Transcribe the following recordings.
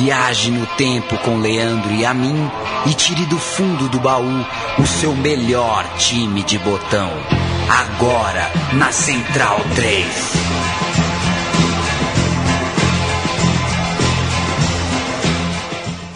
Viaje no tempo com Leandro e a mim e tire do fundo do baú o seu melhor time de botão. Agora na Central 3.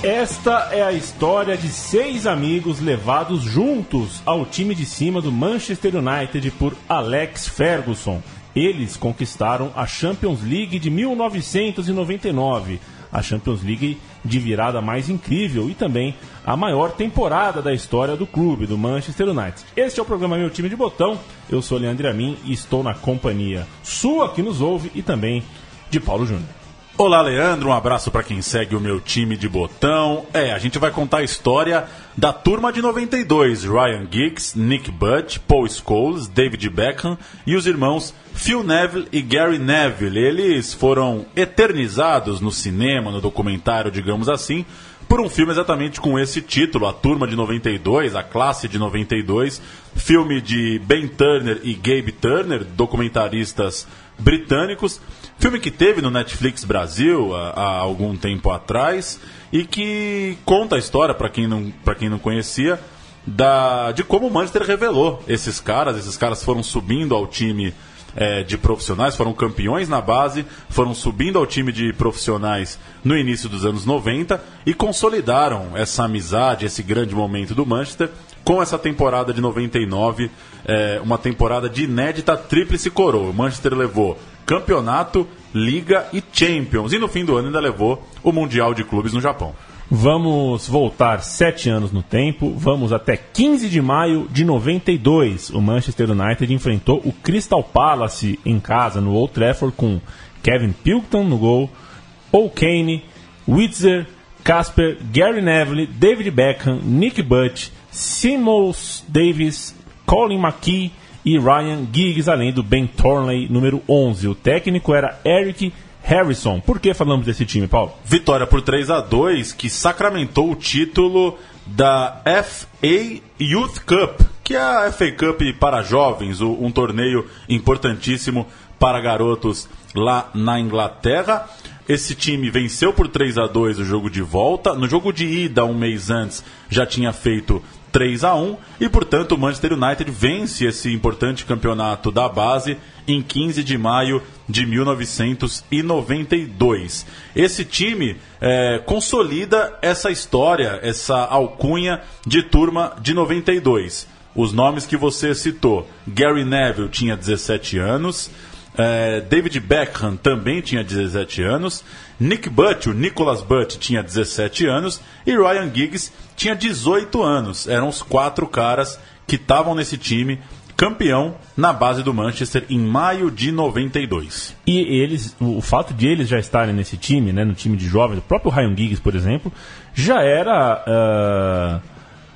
Esta é a história de seis amigos levados juntos ao time de cima do Manchester United por Alex Ferguson. Eles conquistaram a Champions League de 1999, a Champions League de virada mais incrível e também a maior temporada da história do clube, do Manchester United. Este é o programa Meu Time de Botão. Eu sou Leandro Amin e estou na companhia sua que nos ouve e também de Paulo Júnior. Olá, Leandro. Um abraço para quem segue o meu time de botão. É, a gente vai contar a história da turma de 92: Ryan Giggs, Nick Butt, Paul Scholes, David Beckham e os irmãos Phil Neville e Gary Neville. Eles foram eternizados no cinema, no documentário, digamos assim, por um filme exatamente com esse título, A Turma de 92, A Classe de 92, filme de Ben Turner e Gabe Turner, documentaristas britânicos. Filme que teve no Netflix Brasil há, há algum tempo atrás e que conta a história, para quem, não, quem não conhecia, da, de como o Manchester revelou esses caras. Esses caras foram subindo ao time é, de profissionais, foram campeões na base, foram subindo ao time de profissionais no início dos anos 90 e consolidaram essa amizade, esse grande momento do Manchester com essa temporada de 99, é, uma temporada de inédita tríplice coroa. O Manchester levou campeonato, liga e Champions. E no fim do ano ainda levou o Mundial de Clubes no Japão. Vamos voltar sete anos no tempo, vamos até 15 de maio de 92. O Manchester United enfrentou o Crystal Palace em casa, no Old Trafford, com Kevin Pilkington no gol, Paul Kane, Witzer, Casper, Gary Neville, David Beckham, Nick Butt, Simons Davis, Colin McKee, e Ryan Giggs, além do Ben Thornley, número 11. O técnico era Eric Harrison. Por que falamos desse time, Paulo? Vitória por 3 a 2 que sacramentou o título da FA Youth Cup, que é a FA Cup para jovens, um torneio importantíssimo para garotos lá na Inglaterra. Esse time venceu por 3 a 2 o jogo de volta. No jogo de ida, um mês antes, já tinha feito 3 a 1 e, portanto, o Manchester United vence esse importante campeonato da base em 15 de maio de 1992. Esse time é, consolida essa história, essa alcunha de turma de 92. Os nomes que você citou: Gary Neville tinha 17 anos. É, David Beckham também tinha 17 anos. Nick Butt, o Nicholas Butt, tinha 17 anos. E Ryan Giggs tinha 18 anos. Eram os quatro caras que estavam nesse time campeão na base do Manchester em maio de 92. E eles, o fato de eles já estarem nesse time, né, no time de jovens, o próprio Ryan Giggs, por exemplo, já era uh,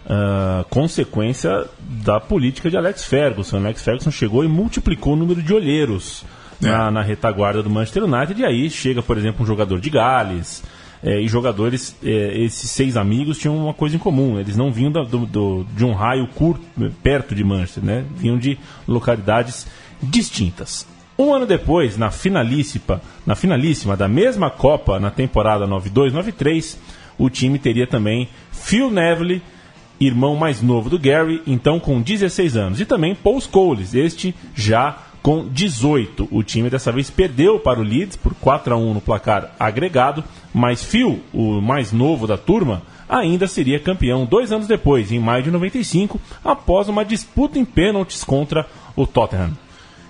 uh, consequência da política de Alex Ferguson. Alex Ferguson chegou e multiplicou o número de olheiros é. na, na, retaguarda do Manchester United. E aí chega, por exemplo, um jogador de Gales. É, e jogadores, é, esses seis amigos tinham uma coisa em comum: eles não vinham do, do, de um raio curto, perto de Manchester, né? vinham de localidades distintas. Um ano depois, na finalíssima, na finalíssima da mesma Copa, na temporada 92-93, o time teria também Phil Neville irmão mais novo do Gary, então com 16 anos. E também Paul Scholes, este já com 18. O time dessa vez perdeu para o Leeds por 4 a 1 no placar agregado, mas Phil, o mais novo da turma, ainda seria campeão dois anos depois, em maio de 95, após uma disputa em pênaltis contra o Tottenham.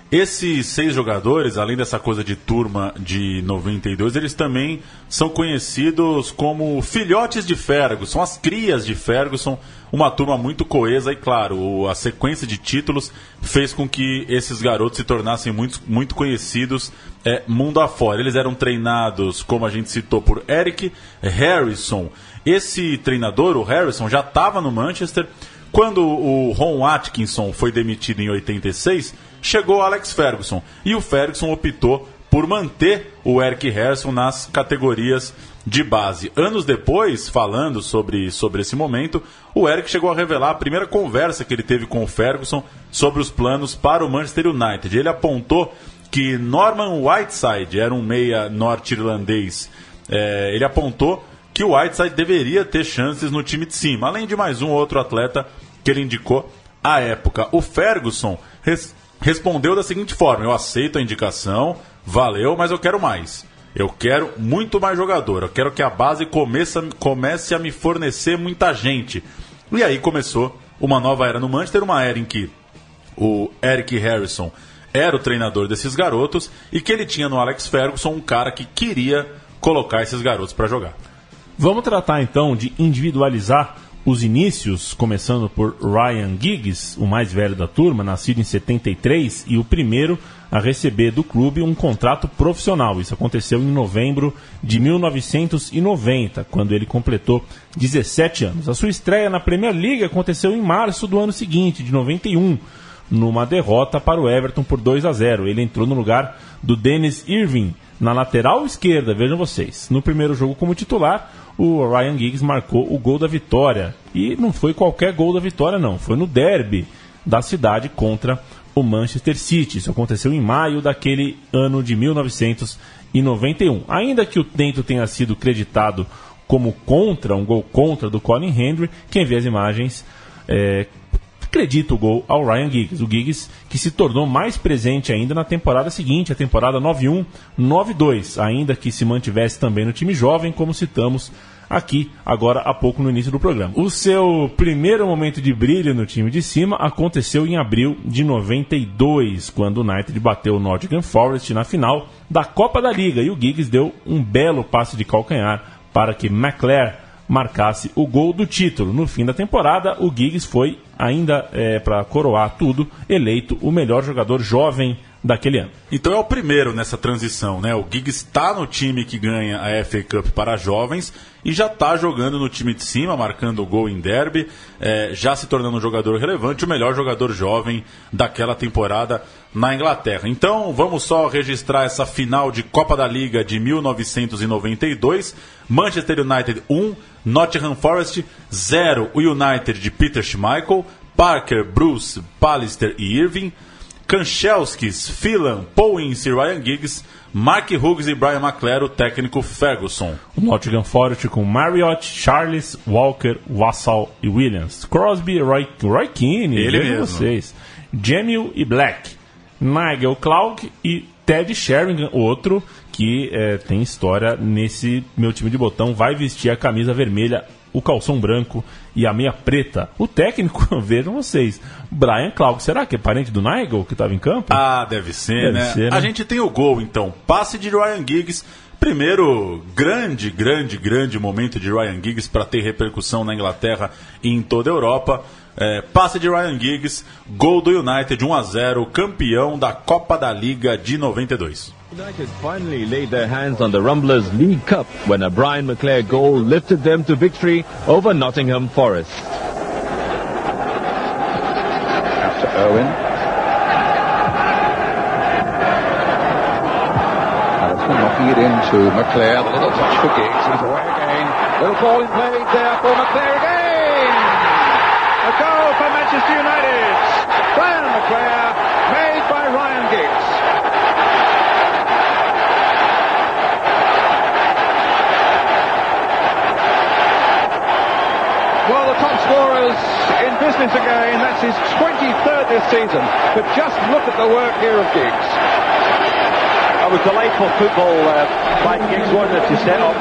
Esses seis jogadores, além dessa coisa de turma de 92, eles também são conhecidos como filhotes de Ferguson, as crias de Ferguson, uma turma muito coesa e, claro, a sequência de títulos fez com que esses garotos se tornassem muito, muito conhecidos é, mundo afora. Eles eram treinados, como a gente citou, por Eric Harrison. Esse treinador, o Harrison, já estava no Manchester. Quando o Ron Atkinson foi demitido em 86, chegou Alex Ferguson. E o Ferguson optou por manter o Eric Harrison nas categorias de base. Anos depois, falando sobre, sobre esse momento, o Eric chegou a revelar a primeira conversa que ele teve com o Ferguson sobre os planos para o Manchester United. Ele apontou que Norman Whiteside era um meia norte-irlandês é, ele apontou que o Whiteside deveria ter chances no time de cima, além de mais um outro atleta que ele indicou à época. O Ferguson res respondeu da seguinte forma: Eu aceito a indicação, valeu, mas eu quero mais. Eu quero muito mais jogador. Eu quero que a base comece, comece a me fornecer muita gente. E aí começou uma nova era no Manchester, uma era em que o Eric Harrison era o treinador desses garotos e que ele tinha no Alex Ferguson um cara que queria colocar esses garotos para jogar. Vamos tratar então de individualizar os inícios, começando por Ryan Giggs, o mais velho da turma, nascido em 73 e o primeiro a receber do clube um contrato profissional. Isso aconteceu em novembro de 1990, quando ele completou 17 anos. A sua estreia na Premier League aconteceu em março do ano seguinte, de 91, numa derrota para o Everton por 2 a 0. Ele entrou no lugar do Dennis Irving na lateral esquerda, vejam vocês. No primeiro jogo como titular, o Ryan Giggs marcou o gol da vitória. E não foi qualquer gol da vitória, não. Foi no derby da cidade contra o Manchester City. Isso aconteceu em maio daquele ano de 1991. Ainda que o tento tenha sido creditado como contra, um gol contra do Colin Hendry, quem vê as imagens é, acredita o gol ao Ryan Giggs. O Giggs que se tornou mais presente ainda na temporada seguinte, a temporada 9-1, 9-2, ainda que se mantivesse também no time jovem, como citamos aqui agora há pouco no início do programa. O seu primeiro momento de brilho no time de cima aconteceu em abril de 92, quando o United bateu o Nottingham Forest na final da Copa da Liga e o Giggs deu um belo passe de calcanhar para que McClare marcasse o gol do título. No fim da temporada, o Giggs foi, ainda é, para coroar tudo, eleito o melhor jogador jovem daquele ano. Então é o primeiro nessa transição, né? O Giggs está no time que ganha a FA Cup para jovens e já está jogando no time de cima, marcando o gol em derby, é, já se tornando um jogador relevante, o melhor jogador jovem daquela temporada na Inglaterra. Então vamos só registrar essa final de Copa da Liga de 1992. Manchester United 1, Nottingham Forest 0. O United de Peter Schmeichel, Parker, Bruce, Pallister e Irving. Kanchelskis, Phelan, Ince e Ryan Giggs, Mark Hughes e Brian McClare, o técnico Ferguson. O Nottingham Forest com Marriott, Charles, Walker, Wassall e Williams. Crosby, Roy, Roy Keane, Ele mesmo. vocês. Jamil e Black. Nigel Clark e Ted Sheringham, outro que eh, tem história nesse meu time de botão, vai vestir a camisa vermelha, o calção branco e a meia preta. O técnico, vejam vocês, Brian Clark. Será que é parente do Nigel que estava em campo? Ah, deve ser, Deve né? ser, né? A gente tem o gol, então. Passe de Ryan Giggs. Primeiro grande, grande, grande momento de Ryan Giggs para ter repercussão na Inglaterra e em toda a Europa. É, passe de Ryan Giggs, gol do United 1 a 0, campeão da Copa da Liga de 92. United finally laid their hands on the Rumblers League Cup when a Brian McClare goal lifted them to victory over Nottingham Forest. Out to Owen. Allison knocking it into McClare. The little touch for Giggs. He's away again. Little ball in play there for McClare again. A goal for Manchester United. Brian McClare made by Ryan scorers in business again. That's his 23rd this season. But just look at the work here of Giggs. That was delightful football uh, by Giggs, wasn't it, to set up.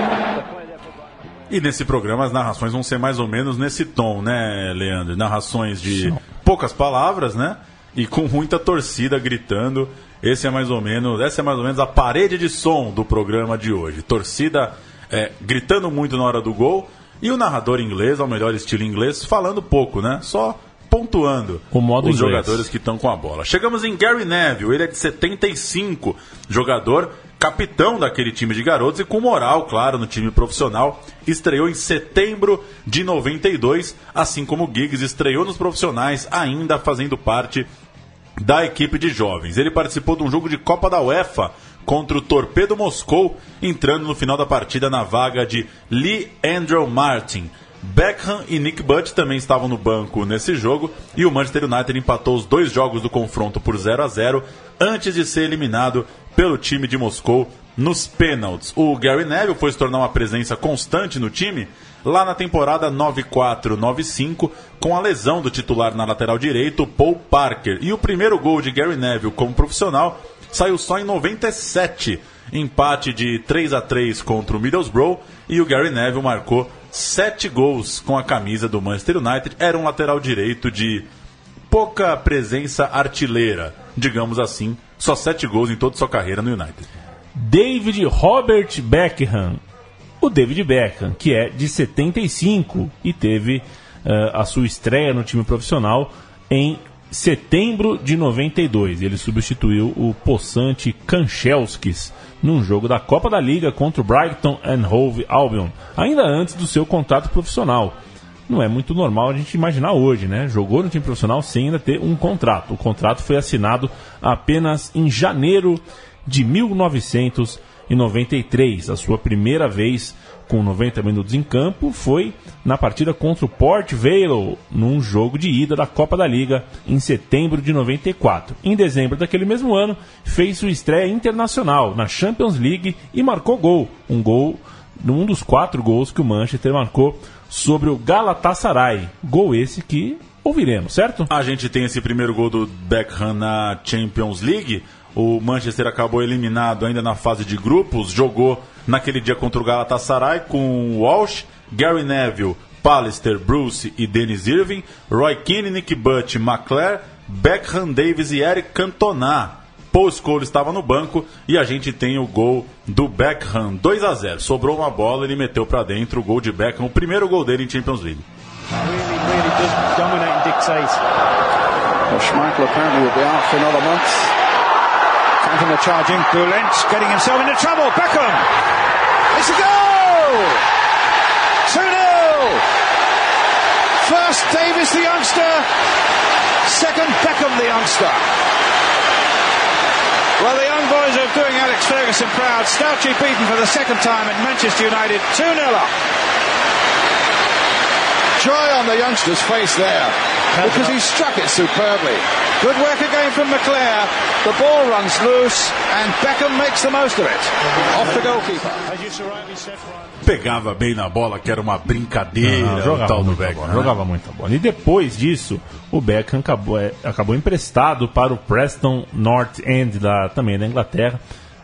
E nesse programa as narrações vão ser mais ou menos nesse tom, né, Leandro? Narrações de poucas palavras, né? E com muita torcida gritando. Esse é mais ou menos, essa é mais ou menos a parede de som do programa de hoje. Torcida é, gritando muito na hora do gol e o narrador inglês, ao melhor estilo inglês, falando pouco, né? Só pontuando O modo os inglês. jogadores que estão com a bola. Chegamos em Gary Neville, ele é de 75, jogador capitão daquele time de garotos e com moral, claro, no time profissional. Estreou em setembro de 92, assim como o Giggs estreou nos profissionais, ainda fazendo parte da equipe de jovens. Ele participou de um jogo de Copa da UEFA contra o Torpedo Moscou, entrando no final da partida na vaga de Lee Andrew Martin. Beckham e Nick Butt também estavam no banco nesse jogo e o Manchester United empatou os dois jogos do confronto por 0 a 0 antes de ser eliminado pelo time de Moscou nos pênaltis. O Gary Neville foi se tornar uma presença constante no time lá na temporada 94-95 com a lesão do titular na lateral direito, Paul Parker. E o primeiro gol de Gary Neville como profissional saiu só em 97, empate de 3 a 3 contra o Middlesbrough e o Gary Neville marcou sete gols com a camisa do Manchester United. Era um lateral direito de pouca presença artilheira, digamos assim, só sete gols em toda sua carreira no United. David Robert Beckham. O David Beckham, que é de 75 e teve uh, a sua estreia no time profissional em setembro de 92. Ele substituiu o possante Kanchelskis num jogo da Copa da Liga contra o Brighton and Hove Albion, ainda antes do seu contrato profissional. Não é muito normal a gente imaginar hoje, né? Jogou no time profissional sem ainda ter um contrato. O contrato foi assinado apenas em janeiro de 1993. A sua primeira vez com 90 minutos em campo foi na partida contra o Port Vale, num jogo de ida da Copa da Liga em setembro de 94. Em dezembro daquele mesmo ano, fez sua estreia internacional na Champions League e marcou gol, um gol, um dos quatro gols que o Manchester marcou sobre o Galatasaray. Gol esse que ouviremos, certo? A gente tem esse primeiro gol do Beckham na Champions League. O Manchester acabou eliminado ainda na fase de grupos, jogou naquele dia contra o Galatasaray com Walsh, Gary Neville, Pallister, Bruce e Dennis Irving, Roy Keane, Nick Butt, McClare, Beckham Davis e Eric Cantona. Paul Scholes estava no banco e a gente tem o gol do Beckham 2 a 0. Sobrou uma bola, ele meteu para dentro o gol de Beckham, o primeiro gol dele em Champions League. Really, really does dominate and dictate. Well, Schmeichel apparently will be out for another month. The charging, Bulent getting himself into trouble. Beckham! It's a goal! 2 0! First Davis the youngster, second Beckham the youngster. Well, the young boys are doing Alex Ferguson proud. Stoutly beaten for the second time at Manchester United, 2 0 up. Joy on the youngster's face there because he struck it superbly. Good work again from McClare. The ball runs loose and Beckham makes the most of it. Off the goalkeeper. Pegava bem na bola, que era uma brincadeira. Não, jogava, tal do Beckham, bola, né? jogava muita bola. E depois disso, o Beckham acabou, é, acabou emprestado para o Preston North End, da, também da Inglaterra,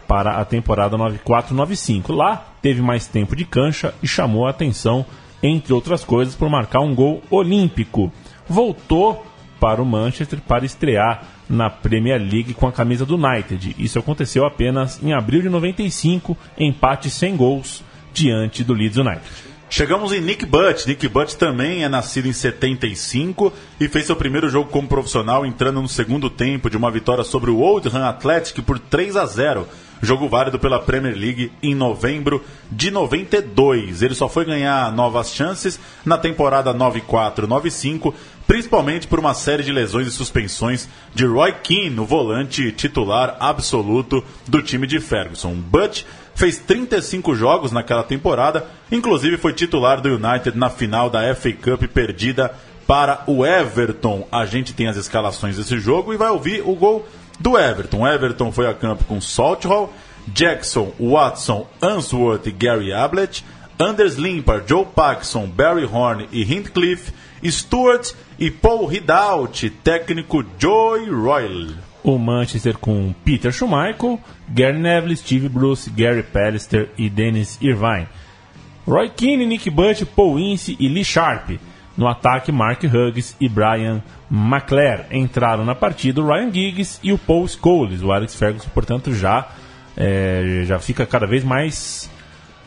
para a temporada 94-95. Lá teve mais tempo de cancha e chamou a atenção, entre outras coisas, por marcar um gol olímpico. Voltou para o Manchester para estrear na Premier League com a camisa do United. Isso aconteceu apenas em abril de 95, empate sem gols diante do Leeds United. Chegamos em Nick Butt. Nick Butt também é nascido em 75 e fez seu primeiro jogo como profissional entrando no segundo tempo de uma vitória sobre o Oldham Athletic por 3 a 0. Jogo válido pela Premier League em novembro de 92. Ele só foi ganhar novas chances na temporada 94-95, principalmente por uma série de lesões e suspensões de Roy Keane, o volante titular absoluto do time de Ferguson. Butt fez 35 jogos naquela temporada, inclusive foi titular do United na final da FA Cup perdida para o Everton. A gente tem as escalações desse jogo e vai ouvir o gol do Everton. Everton foi a campo com Salthall, Jackson, Watson, Answorth e Gary Ablett, Anders Limpar, Joe Paxson, Barry Horn e Hindcliffe, Stewart e Paul Ridaut, técnico Joy Royal. O Manchester com Peter Schmeichel, Gary Neville, Steve Bruce, Gary Pallister e Dennis Irvine. Roy Keane, Nick Butt, Paul Ince e Lee Sharp. No ataque, Mark Hughes e Brian McClare. Entraram na partida o Ryan Giggs e o Paul Scholes. O Alex Ferguson, portanto, já, é, já fica cada vez mais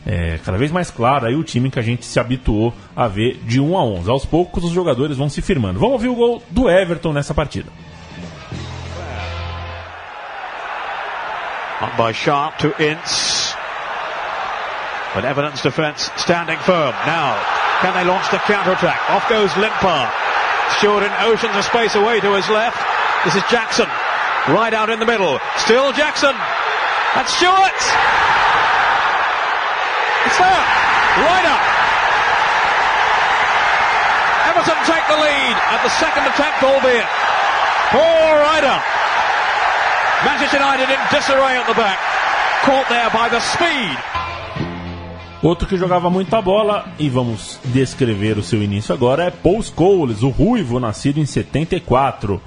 é, cada vez mais claro aí o time que a gente se habituou a ver de 1 a 11. Aos poucos os jogadores vão se firmando. Vamos ouvir o gol do Everton nessa partida. On by Sharp to Ince. But Everton's defence standing firm. Now, can they launch the counter-attack? Off goes Limpar. In oceans of space away to his left. This is Jackson. Right out in the middle. Still Jackson. And Stewart! Right up. Everton take the lead at the second. Paul Ryder. Manchester United in disarray at the back. Caught there by the speed. Outro que jogava muita bola, e vamos descrever o seu início agora, é Paul Scholes, o ruivo, nascido em 74.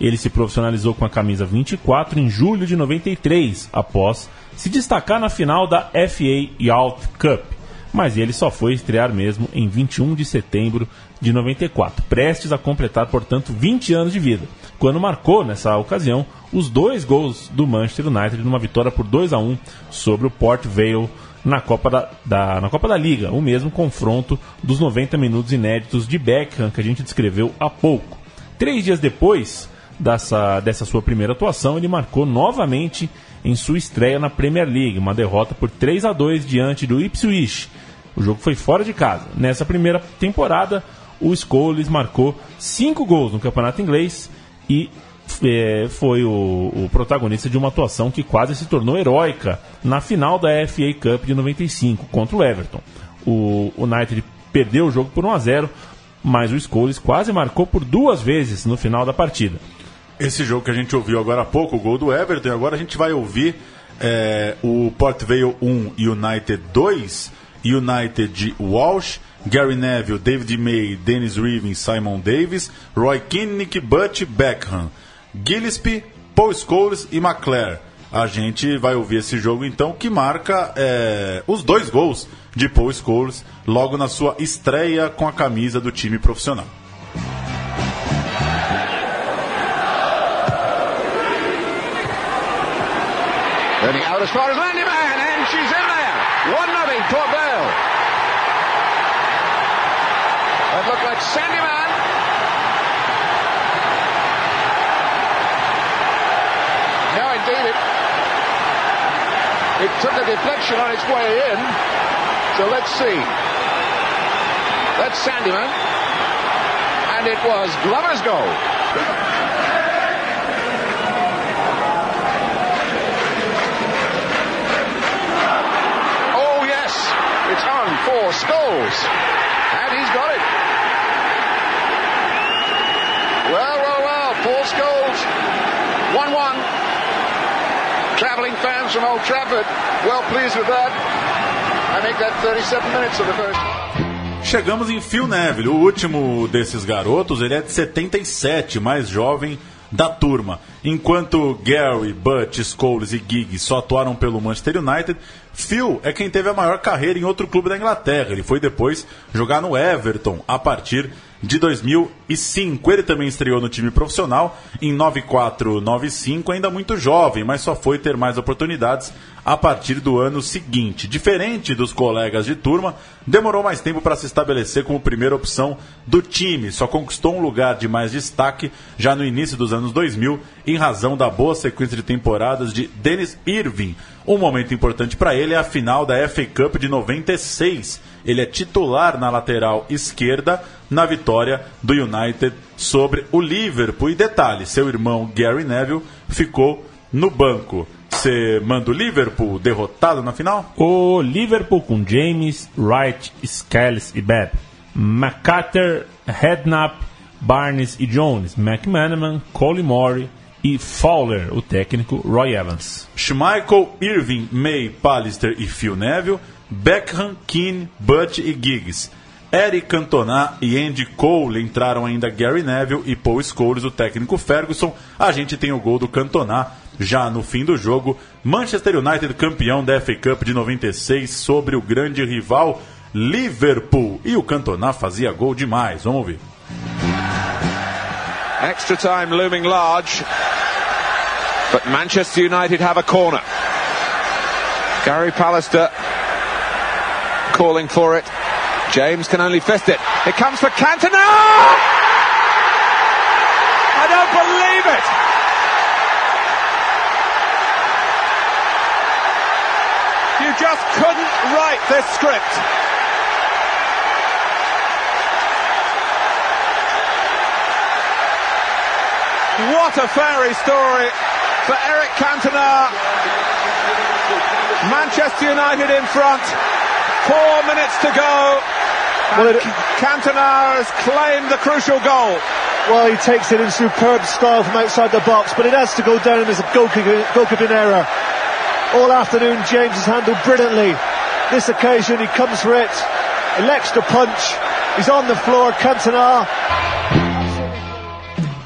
Ele se profissionalizou com a camisa 24 em julho de 93, após se destacar na final da FA Youth Cup. Mas ele só foi estrear mesmo em 21 de setembro de 94, prestes a completar, portanto, 20 anos de vida, quando marcou, nessa ocasião, os dois gols do Manchester United numa vitória por 2 a 1 sobre o Port Vale na Copa da, da, na Copa da Liga, o mesmo confronto dos 90 minutos inéditos de Beckham que a gente descreveu há pouco. Três dias depois dessa, dessa sua primeira atuação, ele marcou novamente em sua estreia na Premier League, uma derrota por 3 a 2 diante do Ipswich. O jogo foi fora de casa. Nessa primeira temporada, o Scholes marcou cinco gols no campeonato inglês e é, foi o, o, protagonista de uma atuação que quase se tornou heróica na final da FA Cup de 95 contra o Everton. O United perdeu o jogo por 1 a 0, mas o Scholes quase marcou por duas vezes no final da partida. Esse jogo que a gente ouviu agora há pouco, o gol do Everton, agora a gente vai ouvir é, o Port Vale 1 United 2, United de Walsh, Gary Neville, David May, Dennis Reeving, Simon Davis, Roy Keane, Nick Butt, Beckham. Gillespie, Paul Scholes e McClare. A gente vai ouvir esse jogo então que marca é, os dois gols de Paul Scholes logo na sua estreia com a camisa do time profissional. As far as Landyman, and she's in there. 1 nothing Vale. That looked like Sandyman. No, indeed it. It took a deflection on its way in. So let's see. That's Sandyman. And it was Glover's goal. For Scholes. And he's got it. Well, well, well. Paul Scholes. 1 1. Travelling fans from Old Trafford, well pleased with that. I think that 37 minutes of the first. Chegamos em Phil Neville, o último desses garotos, ele é de 77, mais jovem da turma. Enquanto Gary, Butch, Scholes e Giggs só atuaram pelo Manchester United, Phil é quem teve a maior carreira em outro clube da Inglaterra. Ele foi depois jogar no Everton a partir de 2005. Ele também estreou no time profissional em 94-95, ainda muito jovem, mas só foi ter mais oportunidades a partir do ano seguinte. Diferente dos colegas de turma, demorou mais tempo para se estabelecer como primeira opção do time. Só conquistou um lugar de mais destaque já no início dos anos 2000, em razão da boa sequência de temporadas de Dennis Irving. Um momento importante para ele é a final da FA Cup de 96. Ele é titular na lateral esquerda na vitória do United sobre o Liverpool. E detalhe, seu irmão Gary Neville ficou no banco. Você manda o Liverpool derrotado na final? O Liverpool com James, Wright, Scales e Bebb, McCarter, Redknapp, Barnes e Jones, McManaman, Collymore e Fowler, o técnico Roy Evans. Schmeichel, Irving, May, Pallister e Phil Neville, Beckham, Keane, Butt e Giggs. Eric Cantona e Andy Cole entraram ainda Gary Neville e Paul Scholes, o técnico Ferguson. A gente tem o gol do Cantona já no fim do jogo. Manchester United campeão da FA Cup de 96 sobre o grande rival Liverpool. E o Cantona fazia gol demais. Vamos ouvir. Extra time looming large. But Manchester United have a corner. Gary Pallister calling for it. James can only fist it. It comes for Cantona! I don't believe it! You just couldn't write this script. What a fairy story for Eric Cantona. Manchester United in front. Four minutes to go. Well, it, Cantona has claimed the crucial goal. Well, he takes it in superb style from outside the box, but it has to go down as a goalkeeping, goalkeeping error. All afternoon, James has handled brilliantly. This occasion, he comes for it, elects to punch. He's on the floor. Cantona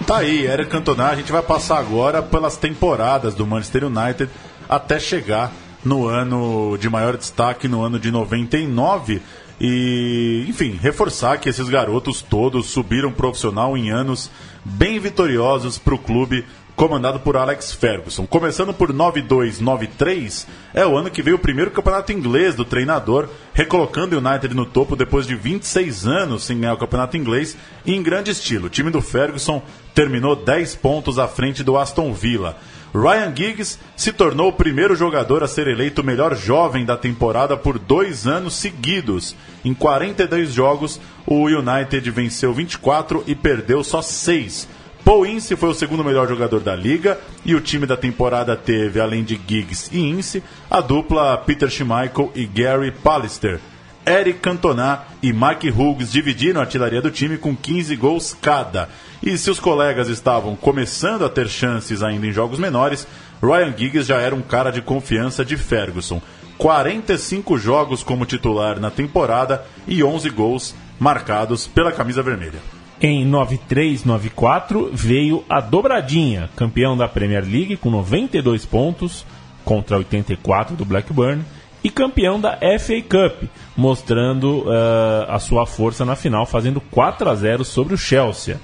Tá aí, Eric Cantona. A gente vai passar agora pelas temporadas do Manchester United até chegar no ano de maior destaque, no ano de 99. E, enfim, reforçar que esses garotos todos subiram profissional em anos bem vitoriosos para o clube comandado por Alex Ferguson. Começando por 92-93, é o ano que veio o primeiro campeonato inglês do treinador, recolocando o United no topo depois de 26 anos sem ganhar o campeonato inglês em grande estilo. O time do Ferguson terminou 10 pontos à frente do Aston Villa. Ryan Giggs se tornou o primeiro jogador a ser eleito o melhor jovem da temporada por dois anos seguidos. Em 42 jogos, o United venceu 24 e perdeu só 6. Paul Ince foi o segundo melhor jogador da liga e o time da temporada teve, além de Giggs e Ince, a dupla Peter Schmeichel e Gary Pallister. Eric Cantona e Mike Hughes dividiram a artilharia do time com 15 gols cada. E se os colegas estavam começando a ter chances ainda em jogos menores, Ryan Giggs já era um cara de confiança de Ferguson. 45 jogos como titular na temporada e 11 gols marcados pela camisa vermelha. Em 93-94 veio a dobradinha, campeão da Premier League com 92 pontos contra 84 do Blackburn e campeão da FA Cup, mostrando uh, a sua força na final, fazendo 4 a 0 sobre o Chelsea.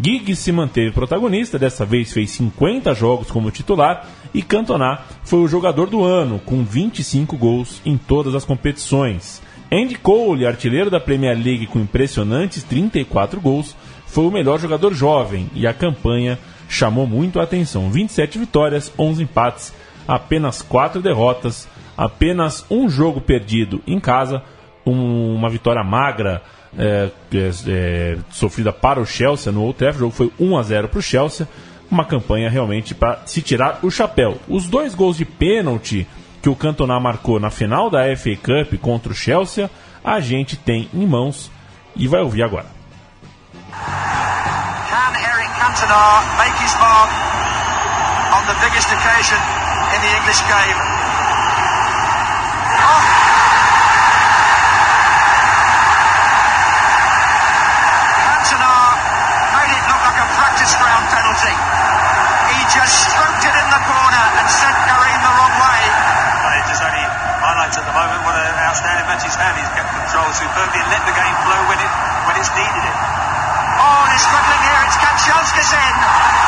Giggs se manteve protagonista, dessa vez fez 50 jogos como titular e Cantona foi o jogador do ano, com 25 gols em todas as competições. Andy Cole, artilheiro da Premier League com impressionantes 34 gols, foi o melhor jogador jovem e a campanha chamou muito a atenção. 27 vitórias, 11 empates, apenas 4 derrotas, apenas um jogo perdido em casa, um, uma vitória magra é, é, sofrida para o Chelsea no Old Trafford. O jogo foi 1 a 0 para o Chelsea. Uma campanha realmente para se tirar o chapéu. Os dois gols de pênalti que o Cantona marcou na final da FA Cup contra o Chelsea, a gente tem em mãos e vai ouvir agora. Can Eric Cantona make his mark on the biggest occasion in the English game? Oh. He just stroked it in the corner outstanding match he's had. He's kept control superbly and let the game flow when it when it's needed it. Oh, they're struggling here. It's Kanchelskis in.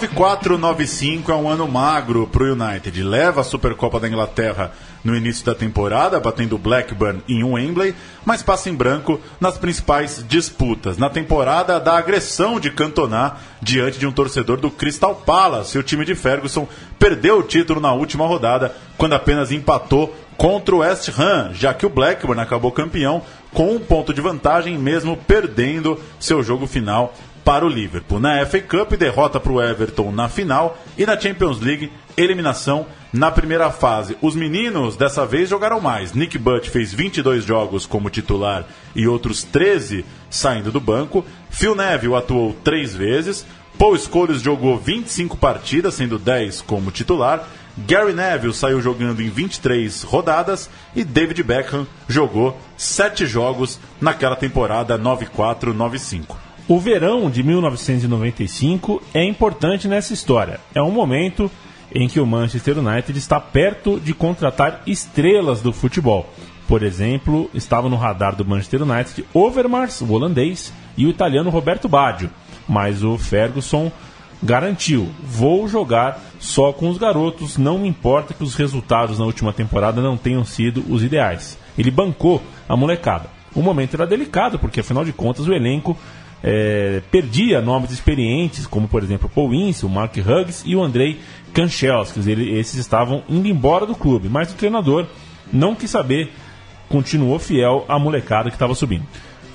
94-95 é um ano magro para o United. Leva a Supercopa da Inglaterra no início da temporada, batendo Blackburn em Wembley, mas passa em branco nas principais disputas. Na temporada da agressão de Cantona diante de um torcedor do Crystal Palace, o time de Ferguson perdeu o título na última rodada, quando apenas empatou contra o West Ham, já que o Blackburn acabou campeão com um ponto de vantagem, mesmo perdendo seu jogo final para o Liverpool. Na FA Cup, derrota para o Everton na final e na Champions League, eliminação na primeira fase. Os meninos dessa vez jogaram mais. Nick Butt fez 22 jogos como titular e outros 13 saindo do banco. Phil Neville atuou três vezes. Paul Scholes jogou 25 partidas, sendo 10 como titular. Gary Neville saiu jogando em 23 rodadas e David Beckham jogou 7 jogos naquela temporada 94-95. O verão de 1995 é importante nessa história. É um momento em que o Manchester United está perto de contratar estrelas do futebol. Por exemplo, estava no radar do Manchester United Overmars, o holandês, e o italiano Roberto Baggio. Mas o Ferguson garantiu: vou jogar só com os garotos, não importa que os resultados na última temporada não tenham sido os ideais. Ele bancou a molecada. O momento era delicado, porque afinal de contas o elenco é, perdia nomes experientes, como por exemplo Paul Ince, o Mark Hughes e o Andrei Kanchelskis. Ele, esses estavam indo embora do clube, mas o treinador não quis saber, continuou fiel à molecada que estava subindo.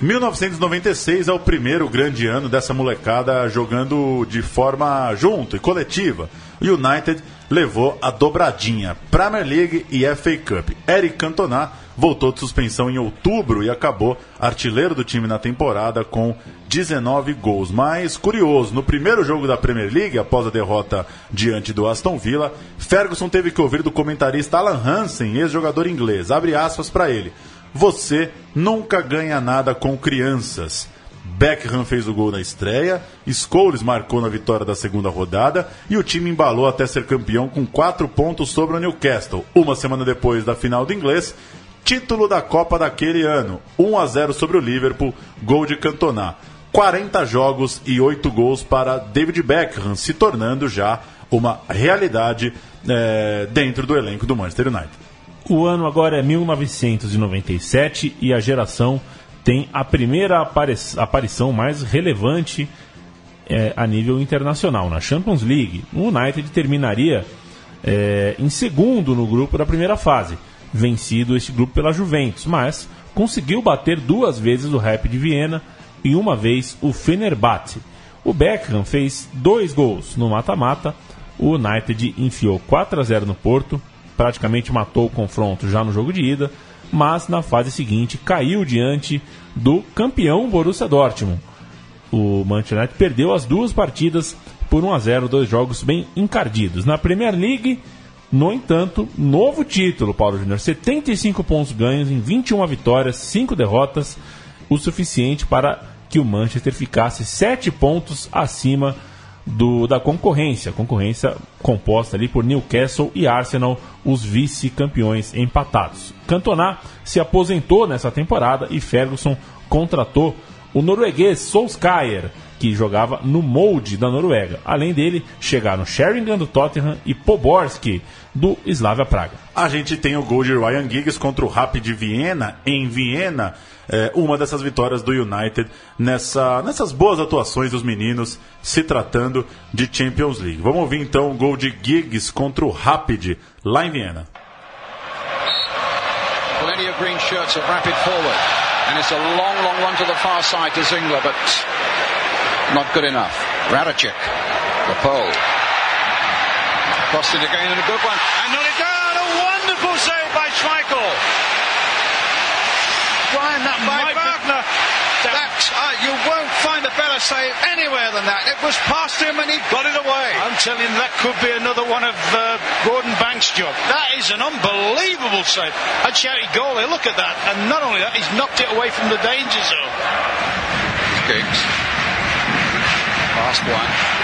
1996 é o primeiro grande ano dessa molecada jogando de forma junto e coletiva. O United levou a dobradinha Premier League e FA Cup. Eric Cantona voltou de suspensão em outubro e acabou artilheiro do time na temporada com 19 gols. Mas curioso, no primeiro jogo da Premier League, após a derrota diante do Aston Villa, Ferguson teve que ouvir do comentarista Alan Hansen, ex-jogador inglês, abre aspas para ele. Você nunca ganha nada com crianças. Beckham fez o gol na estreia, Scholes marcou na vitória da segunda rodada e o time embalou até ser campeão com quatro pontos sobre o Newcastle. Uma semana depois da final do inglês, título da Copa daquele ano, 1 a 0 sobre o Liverpool, gol de Cantona. 40 jogos e 8 gols para David Beckham, se tornando já uma realidade é, dentro do elenco do Manchester United. O ano agora é 1997 e a geração tem a primeira apari aparição mais relevante é, a nível internacional. Na Champions League, o United terminaria é, em segundo no grupo da primeira fase, vencido este grupo pela Juventus, mas conseguiu bater duas vezes o Rapid de Viena e uma vez o Fenerbahçe. O Beckham fez dois gols no mata-mata, o United enfiou 4 a 0 no Porto praticamente matou o confronto já no jogo de ida, mas na fase seguinte caiu diante do campeão Borussia Dortmund. O Manchester United perdeu as duas partidas por 1 a 0, dois jogos bem encardidos. Na Premier League, no entanto, novo título, Paulo Júnior, 75 pontos ganhos em 21 vitórias, 5 derrotas, o suficiente para que o Manchester ficasse 7 pontos acima do, da concorrência, concorrência composta ali por Newcastle e Arsenal, os vice-campeões empatados. Cantona se aposentou nessa temporada e Ferguson contratou o norueguês Solskjaer, que jogava no molde da Noruega. Além dele, chegaram Sheringham do Tottenham e Poborski do Slavia Praga. A gente tem o gol de Ryan Giggs contra o Rapid Viena, em Viena, é, uma dessas vitórias do United nessa, nessas boas atuações dos meninos se tratando de Champions League. Vamos ouvir então o gol de Giggs contra o Rapid lá em Viena. Plenty of green shirts of rapid forward. And it's a long, long one to the far side to Zingler, but not good enough. Radicic, the pole. Crossed it again and a good one. And not it down. A wonderful save by Schmeichel. Brian, that by Wagner. That, uh, you won't find a better save anywhere than that. It was past him and he got it away. I'm telling you, that could be another one of uh, Gordon Banks' job. That is an unbelievable save. I'd shout it goal there. Look at that. And not only that, he's knocked it away from the danger zone. Giggs. Last one.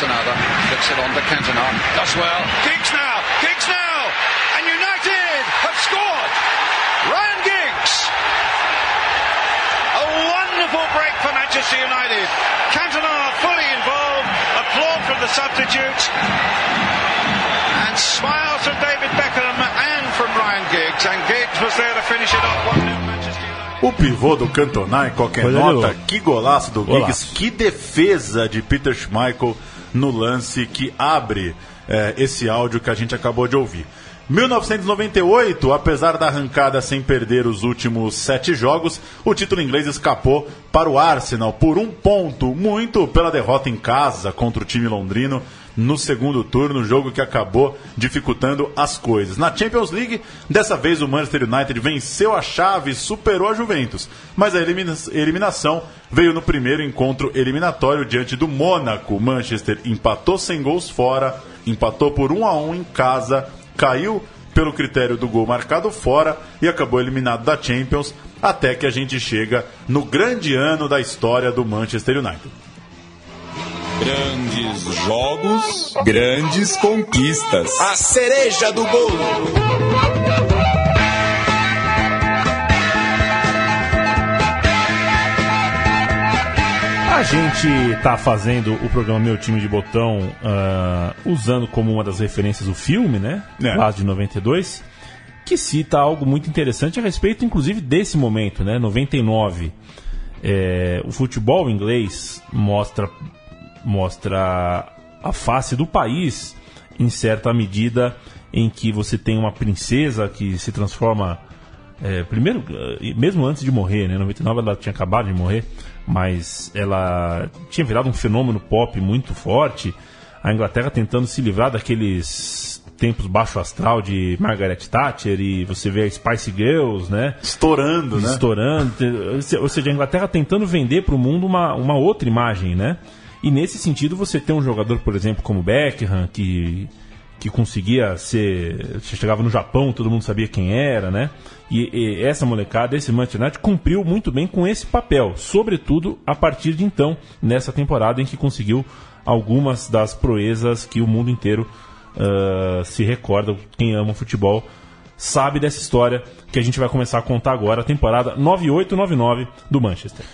That's another. Flicks it on to Cantona. Does well. Giggs now. Giggs now. And United have scored. Ryan Giggs. A wonderful break for Manchester United. Cantona fully involved. Applaud from the substitutes. And smiles from David Beckham and from Ryan Giggs. And Giggs was there to finish it off 1 Manchester United. O pivô do Cantona em qualquer de nota, que golaço do Golaço. Giggs, que defesa de Peter Schmeichel no lance que abre eh, esse áudio que a gente acabou de ouvir. 1998, apesar da arrancada sem perder os últimos sete jogos, o título inglês escapou para o Arsenal por um ponto, muito pela derrota em casa contra o time londrino no segundo turno, jogo que acabou dificultando as coisas. Na Champions League, dessa vez o Manchester United venceu a chave superou a Juventus, mas a elimina- eliminação veio no primeiro encontro eliminatório diante do Mônaco. O Manchester empatou sem gols fora, empatou por 1 a 1 em casa, caiu pelo critério do gol marcado fora e acabou eliminado da Champions, até que a gente chega no grande ano da história do Manchester United. Grandes jogos, grandes conquistas. A cereja do bolo. A gente tá fazendo o programa Meu Time de Botão ah, usando como uma das referências o filme, né? É. Lá de 92, que cita algo muito interessante a respeito, inclusive, desse momento, né? 99. É, o futebol inglês mostra, mostra a face do país em certa medida em que você tem uma princesa que se transforma é, primeiro, eh, mesmo antes de morrer, né? Em 99 ela tinha acabado de morrer, mas ela tinha virado um fenômeno pop muito forte. A Inglaterra tentando se livrar daqueles tempos baixo astral de Margaret Thatcher e você vê a Spice Girls, né? Estourando, né? Estourando. Ou seja, a Inglaterra tentando vender para o mundo uma, uma outra imagem, né? E nesse sentido você tem um jogador, por exemplo, como Beckham, que que conseguia ser. Você chegava no Japão, todo mundo sabia quem era, né? E, e, essa molecada, esse Manchester United, cumpriu muito bem com esse papel, sobretudo a partir de então, nessa temporada em que conseguiu algumas das proezas que o mundo inteiro uh, se recorda. Quem ama futebol sabe dessa história que a gente vai começar a contar agora, a temporada 98-99 do Manchester.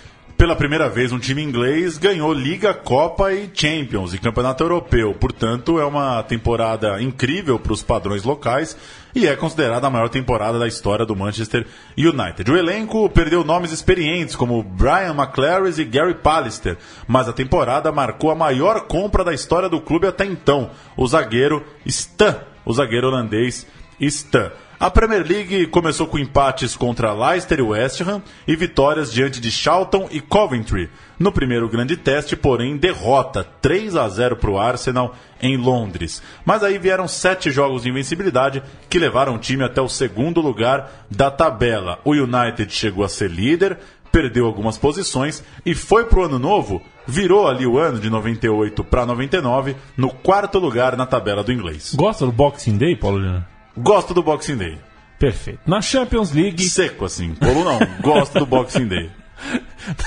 Pela primeira vez, um time inglês ganhou Liga, Copa e Champions e Campeonato Europeu. Portanto, é uma temporada incrível para os padrões locais e é considerada a maior temporada da história do Manchester United. O elenco perdeu nomes experientes como Brian McClary e Gary Pallister, mas a temporada marcou a maior compra da história do clube até então, o zagueiro Stan, o zagueiro holandês Stan. A Premier League começou com empates contra Leicester e West Ham e vitórias diante de Charlton e Coventry. No primeiro grande teste, porém, derrota 3 a 0 para o Arsenal em Londres. Mas aí vieram sete jogos de invencibilidade que levaram o time até o segundo lugar da tabela. O United chegou a ser líder, perdeu algumas posições e foi para o ano novo, virou ali o ano de 98 para 99 no quarto lugar na tabela do inglês. Gosta do Boxing Day, Paulo? Gosto do Boxing Day. Perfeito. Na Champions League. Seco assim. Polo não. Gosto do Boxing Day.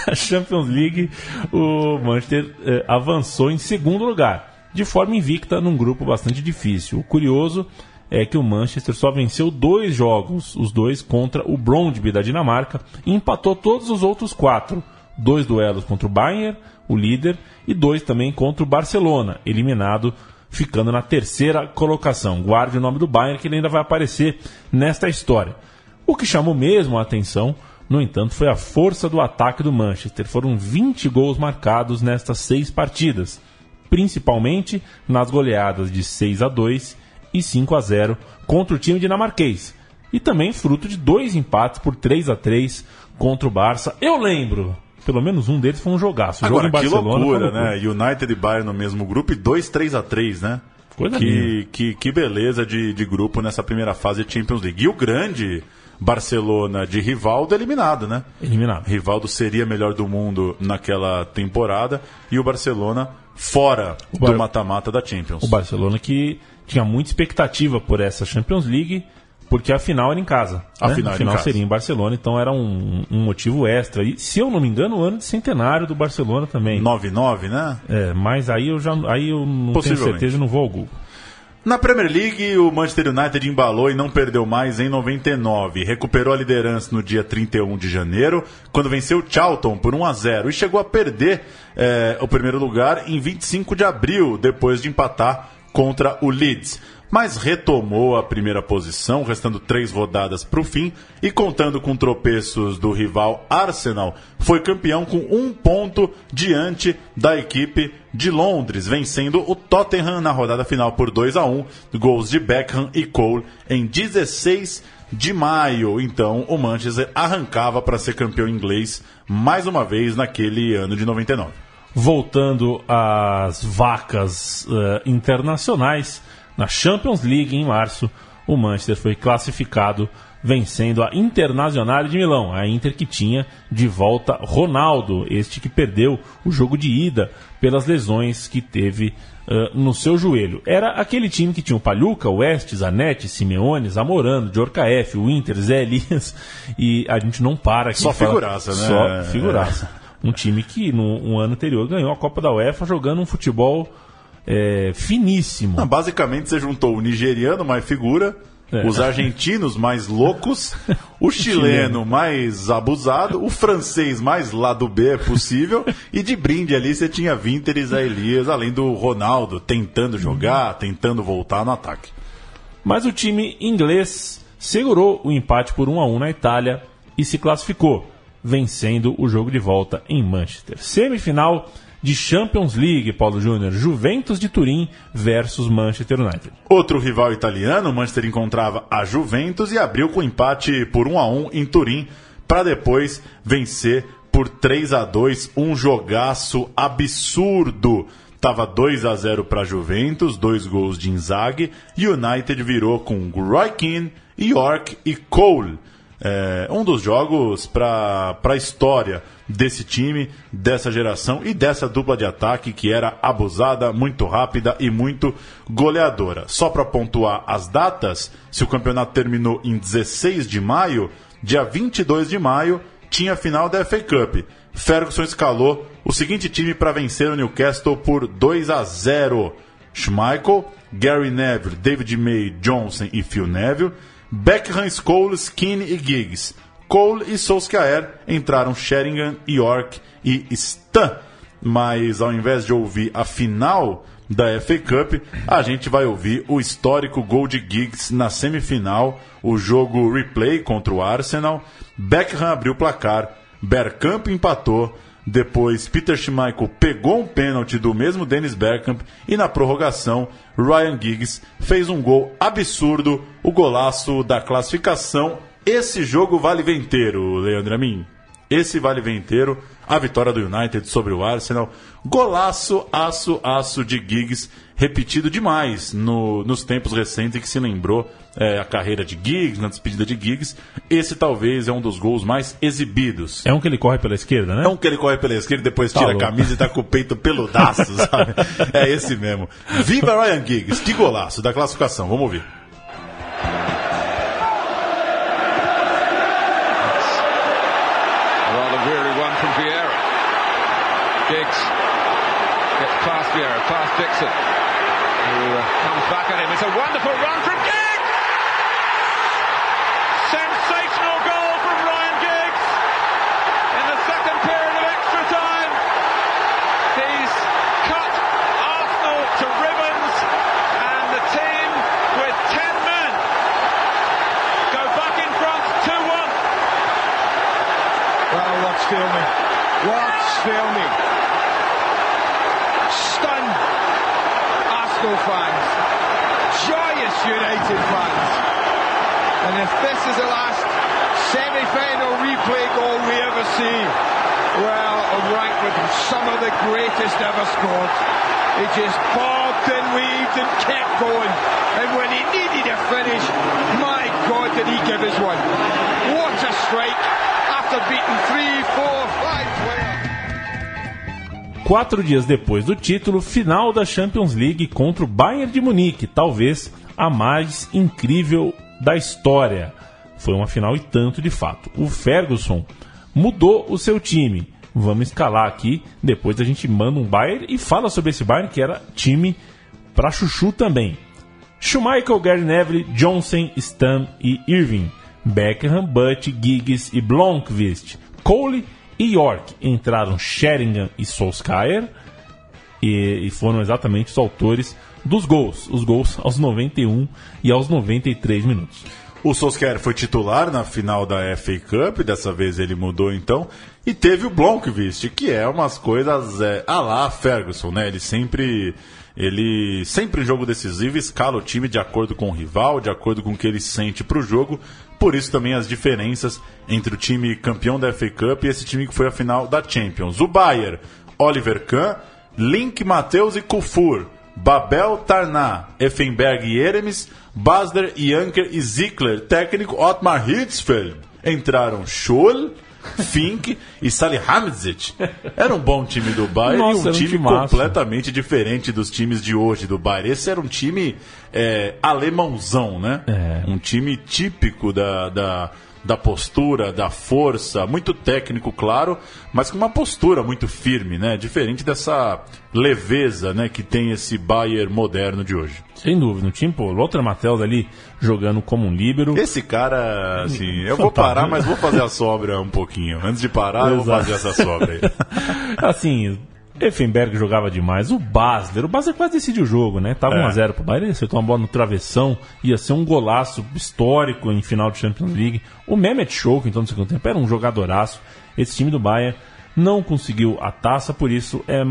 Na Champions League, o Manchester eh, avançou em segundo lugar, de forma invicta num grupo bastante difícil. O curioso é que o Manchester só venceu dois jogos, os dois contra o Brondby da Dinamarca, e empatou todos os outros quatro. Dois duelos contra o Bayern, o líder, e dois também contra o Barcelona, eliminado ficando na terceira colocação. Guarde o nome do Bayern que ele ainda vai aparecer nesta história. O que chamou mesmo a atenção, no entanto, foi a força do ataque do Manchester. Foram 20 gols marcados nestas seis partidas, principalmente nas goleadas de 6 a 2 e 5 a 0 contra o time dinamarquês. E também fruto de dois empates por 3 a 3 contra o Barça. Eu lembro, pelo menos um deles foi um jogaço. Agora, jogo em que Barcelona loucura, foi né? United e Bayern no mesmo grupo e 2 3 a 3 né? Coisa que, linda. que, que beleza de, de grupo nessa primeira fase de Champions League. E o grande Barcelona de Rivaldo eliminado, né? Eliminado. Rivaldo seria melhor do mundo naquela temporada e o Barcelona fora Bar- do mata-mata da Champions. O Barcelona que tinha muita expectativa por essa Champions League, porque a final era em casa. A né? final era em casa. seria em Barcelona, então era um, um motivo extra. E, se eu não me engano, o ano de centenário do Barcelona também. 9-9, né? É, mas aí eu já aí eu não tenho certeza, não vou ao Google. Na Premier League, o Manchester United embalou e não perdeu mais em 99. Recuperou a liderança no dia 31 de janeiro, quando venceu o Charlton por 1 a 0 e chegou a perder eh, o primeiro lugar em 25 de abril, depois de empatar contra o Leeds. Mas retomou a primeira posição, restando três rodadas para o fim, e contando com tropeços do rival Arsenal, foi campeão com um ponto diante da equipe de Londres, vencendo o Tottenham na rodada final por 2 a 1 gols de Beckham e Cole em 16 de maio. Então o Manchester arrancava para ser campeão inglês mais uma vez naquele ano de 99. Voltando às vacas eh, internacionais, na Champions League em março, o Manchester foi classificado vencendo a Internazionale de Milão, a Inter que tinha de volta Ronaldo, este que perdeu o jogo de ida pelas lesões que teve eh, no seu joelho. Era aquele time que tinha o Paluca, o West, Zanetti, Simeone, Zamorano, Djorkaeff, o Inter, Zé Elias, e a gente não para aqui. Só figuraça, né? Só figuraça. Um time que no um ano anterior ganhou a Copa da UEFA jogando um futebol é, finíssimo. Ah, basicamente você juntou o nigeriano mais figura, É. os argentinos mais loucos, o chileno mais abusado, o francês mais lado B possível, e de brinde ali você tinha Winter e Zé Elias, além do Ronaldo tentando jogar, tentando voltar no ataque. Mas o time inglês segurou o empate por 1 a 1 na Itália e se classificou. vencendo o jogo de volta em Manchester. Semifinal de Champions League, Paulo Júnior, Juventus de Turim versus Manchester United. Outro rival italiano, o Manchester encontrava a Juventus e abriu com empate por 1 a 1 em Turim para depois vencer por 3 a 2, um jogaço absurdo. Tava 2 a 0 para Juventus, dois gols de Inzaghi, e United virou com Roy Keane, York e Cole. É, um dos jogos para a história desse time, dessa geração e dessa dupla de ataque que era abusada, muito rápida e muito goleadora. Só para pontuar as datas, se o campeonato terminou em 16 de maio, dia 22 de maio tinha a final da FA Cup. Ferguson escalou o seguinte time para vencer o Newcastle por 2 a 0. Schmeichel, Gary Neville, David May, Johnson e Phil Neville, Beckham, Scholes, Keane e Giggs. Cole e Solskjaer entraram Sheringham, York e Stan. Mas ao invés de ouvir a final da FA Cup, a gente vai ouvir o histórico gol de Giggs na semifinal, o jogo replay contra o Arsenal. Beckham abriu o placar, Bergkamp empatou, depois Peter Schmeichel pegou um pênalti do mesmo Dennis Bergkamp e na prorrogação Ryan Giggs fez um gol absurdo, o golaço da classificação. Esse jogo vale venteiro, Leandro Amin. Esse vale venteiro, a vitória do United sobre o Arsenal. Golaço, aço, aço de Giggs, repetido demais no, nos tempos recentes que se lembrou é, a carreira de Giggs, na despedida de Giggs. Esse talvez é um dos gols mais exibidos. É um que ele corre pela esquerda, né? É um que ele corre pela esquerda e depois tira Tá a camisa e tá com o peito peludaço, sabe? É esse mesmo. Viva Ryan Giggs, que golaço da classificação, vamos ouvir. Giggs gets past Vieira, past Dixon. It's a wonderful run this is the last semi-final replay goal we ever see, well, it'll rank with some of the greatest ever scored. He just bobbed and weaved and kept going. And when he needed a finish, my God, did he give us one. What a strike after beating three, four, five players. Quatro dias depois do título, final da Champions League contra o Bayern de Munique, talvez a mais incrível da história. Foi uma final e tanto de fato. O Ferguson mudou o seu time. Vamos escalar aqui, depois a gente manda um Bayern e fala sobre esse Bayern que era time para chuchu também. Schumacher, Gary Neville, Johnson, Stan e Irving. Beckham, Butt, Giggs e Blomqvist. Cole e York entraram Sheringham e Solskjaer e, e foram exatamente os autores dos gols. Os gols aos 91 e aos 93 minutos. O Solskjaer foi titular na final da FA Cup, dessa vez ele mudou então. E teve o Blomqvist, que é umas coisas é, a lá Ferguson, né? Ele sempre, ele sempre em jogo decisivo escala o time de acordo com o rival, de acordo com o que ele sente para o jogo. Por isso também as diferenças entre o time campeão da FA Cup e esse time que foi a final da Champions. O Bayern, Oliver Kahn, Link, Matheus e Kufur. Babel, Tarná, Effenberg e Eremes, Basler, Janker e Zickler, técnico Otmar Hitzfeld. Entraram Scholl, Fink e Salihamidzic. Era um bom time do Bayern Nossa, e um time completamente diferente dos times de hoje do Bayern. Esse era um time é, alemãozão, né? É. Um time típico da, da, da postura, da força, muito técnico, claro, mas com uma postura muito firme, né? Diferente dessa leveza, né, que tem esse Bayern moderno de hoje. Sem dúvida, um time, pô, Lothar Matheus ali jogando como um líbero. Esse cara, assim, eu vou Fantástico. parar, mas vou fazer a sobra um pouquinho. Antes de parar, eu vou Exato. fazer essa sobra aí. assim, Effenberg jogava demais. O Basler, o Basler quase decidiu o jogo, né? Tava É. 1x0 pro Bayern, ele acertou uma bola no travessão, ia ser um golaço histórico em final de Champions League. O Mehmet Schouk, então, no segundo tempo, era um jogadoraço. Esse time do Bayern não conseguiu a taça, por isso é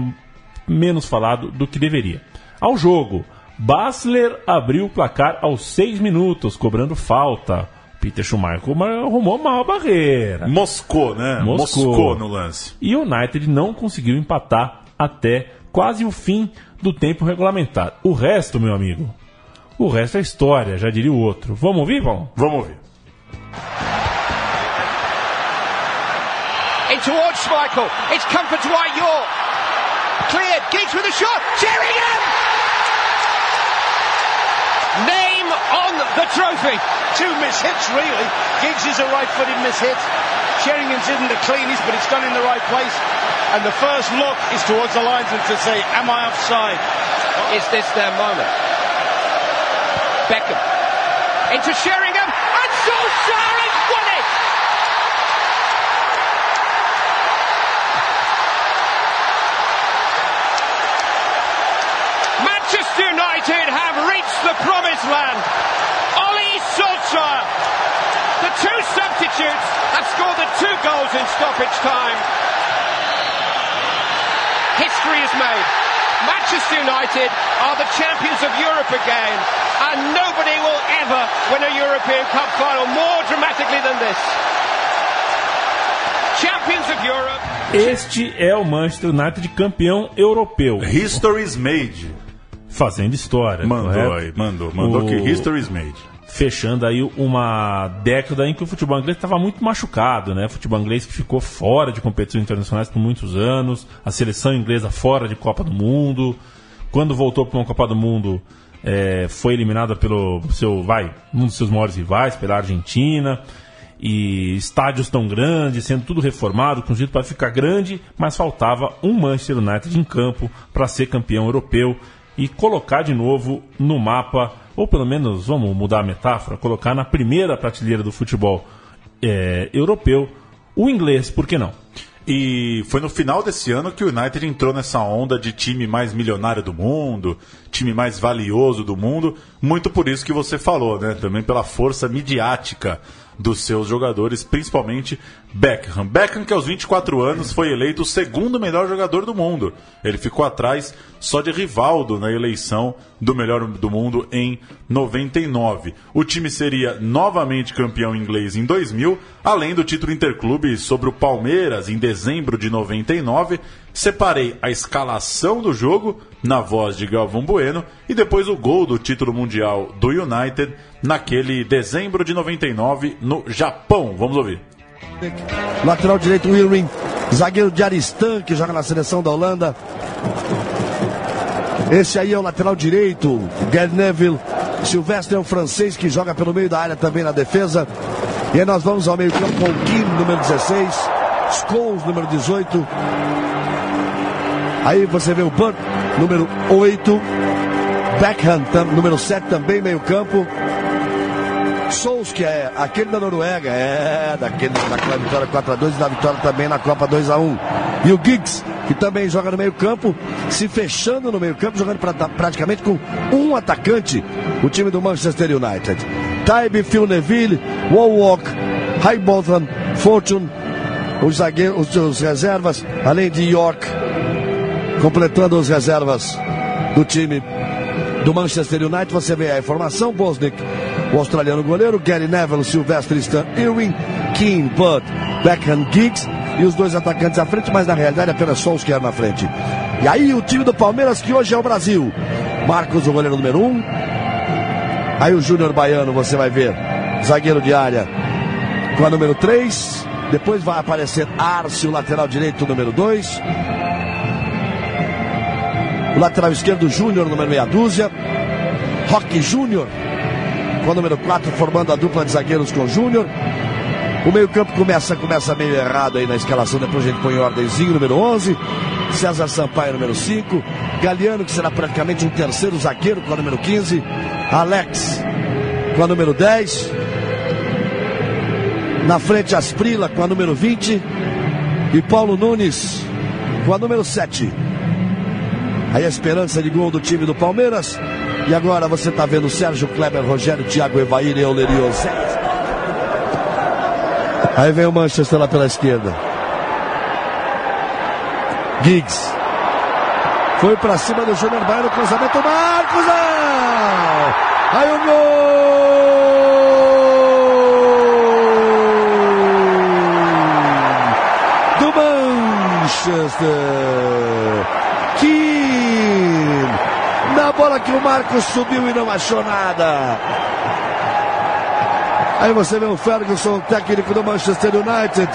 menos falado do que deveria. Ao jogo, Basler abriu o placar aos 6 minutos, cobrando falta. Peter Schumacher arrumou mal a barreira. Moscou, né? Moscou. Moscou no lance. E o United não conseguiu empatar até quase o fim do tempo regulamentar. O resto, meu amigo, o resto é história, já diria o outro. Vamos ouvir, Paulo? Vamos ouvir. In towards Schmeichel. It's comfort to White York. Cleared. Giggs with a shot. Sheringham! The trophy. Two miss hits, really. Giggs is a right-footed miss hit. Sheringham's isn't the cleanest, but it's done in the right place. And the first look is towards the linesman to say, am I offside? Is this their moment? Beckham. Into Sheringham. And Solskjaer has won it! Manchester United have reached the promised land. Solskjaer, the two substitutes, have scored the two goals in stoppage time. History is made. Manchester United are the champions of Europe again, and nobody will ever win a European Cup final more dramatically than this. Champions of Europe. Este é o Manchester United campeão europeu. History is made. Fazendo história. Mandou correto? aí, mandou. Mandou O- que history is made. Fechando aí uma década em que o futebol inglês estava muito machucado, né? O futebol inglês que ficou fora de competições internacionais por muitos anos, a seleção inglesa fora de Copa do Mundo. Quando voltou para uma Copa do Mundo, é, foi eliminada pelo seu, vai, um dos seus maiores rivais, pela Argentina. E estádios tão grandes, sendo tudo reformado, construído para ficar grande, mas faltava um Manchester United em campo para ser campeão europeu e colocar de novo no mapa, ou pelo menos, vamos mudar a metáfora, colocar na primeira prateleira do futebol é, europeu o inglês, por que não? E foi no final desse ano que o United entrou nessa onda de time mais milionário do mundo, time mais valioso do mundo, muito por isso que você falou, né? Também pela força midiática dos seus jogadores, principalmente Beckham. Beckham, que aos 24 anos foi eleito o segundo melhor jogador do mundo. Ele ficou atrás só de Rivaldo na eleição do melhor do mundo em 99. O time seria novamente campeão inglês em 2000, além do título interclube sobre o Palmeiras em dezembro de 99. Separei a escalação do jogo na voz de Galvão Bueno e depois o gol do título mundial do United naquele dezembro de 99 no Japão. Vamos ouvir. Lateral direito, Wilring. Zagueiro de Aristan, que joga na seleção da Holanda. Esse aí é o lateral direito, Gary Neville. Silvestre é o francês que joga pelo meio da área também na defesa. E aí nós vamos ao meio campo com o Kim, número 16. Scholes, número 18. Aí você vê o Burt, número 8. Beckham, número 7, também meio campo. Souls, que é aquele da Noruega, é, daquele daquela vitória 4x2 e da vitória também na Copa 2x1. E o Giggs, que também joga no meio-campo, se fechando no meio-campo, jogando pra- praticamente com um atacante, o time do Manchester United. Taibe, Phil Neville, Walwalk, Highbotham, Fortune, os zagueiros, os, os reservas, além de York, completando as reservas do time do Manchester United. Você vê a informação: Bosnick, o australiano goleiro, Gary Neville, Sylvester Stan Irwin, Keane, Budd, Beckham, Giggs e os dois atacantes à frente, mas na realidade apenas Solskjaer na frente. E aí o time do Palmeiras, que hoje é o Brasil. Marcos, o goleiro número 1. Um. Aí o Júnior Baiano, você vai ver, zagueiro de área com a número 3. Depois vai aparecer Arce, o lateral direito, número 2. O lateral esquerdo, Júnior, número meia dúzia. Roque Júnior, com o número 4, formando a dupla de zagueiros com Júnior. O meio-campo começa, começa meio errado aí na escalação, depois a gente põe em ordemzinho, número 11. César Sampaio, número 5. Galeano, que será praticamente um terceiro zagueiro com a número 15. Alex, com a número 10. Na frente, Asprila, com a número 20. E Paulo Nunes, com a número 7. Aí a esperança de gol do time do Palmeiras. E agora você está vendo Sérgio Kleber, Rogério, Thiago Evair e Eulerio. Aí vem o Manchester lá pela esquerda. Giggs. Foi para cima do Júnior Bairro, cruzamento Marcos! Não! Aí o gol do Manchester. Na bola que o Marcos subiu e não achou nada. Aí você vê o Ferguson, técnico do Manchester United.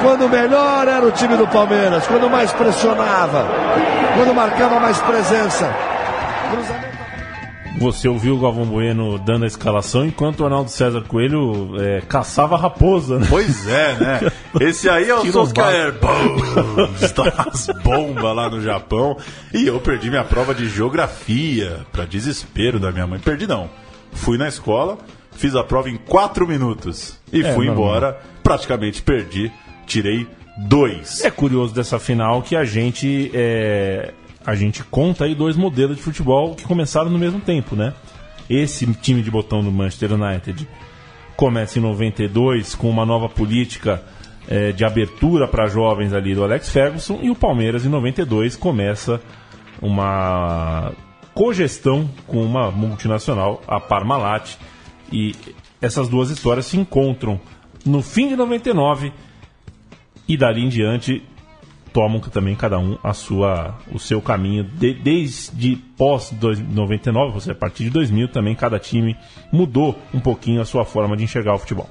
Quando melhor era o time do Palmeiras, quando mais pressionava, quando marcava mais presença. Você ouviu o Galvão Bueno dando a escalação enquanto o Arnaldo César Coelho é, caçava a raposa. Né? Pois é, né? Esse aí é o. Bum! Está as bombas lá no Japão. E eu perdi minha prova de geografia, para desespero da minha mãe. Perdi não. Fui na escola, fiz a prova em quatro minutos e É, fui normal. embora. Praticamente perdi, tirei dois. É curioso dessa final que a gente é, a gente conta aí dois modelos de futebol que começaram no mesmo tempo, né? Esse time de botão do Manchester United começa em 92 com uma nova política é, de abertura para jovens ali do Alex Ferguson e o Palmeiras em 92 começa uma cogestão com uma multinacional, a Parmalat, e essas duas histórias se encontram no fim de 99 e dali em diante tomam também cada um a sua, o seu caminho De- desde pós dois- 99, ou seja, a partir de 2000 também cada time mudou um pouquinho a sua forma de enxergar o futebol.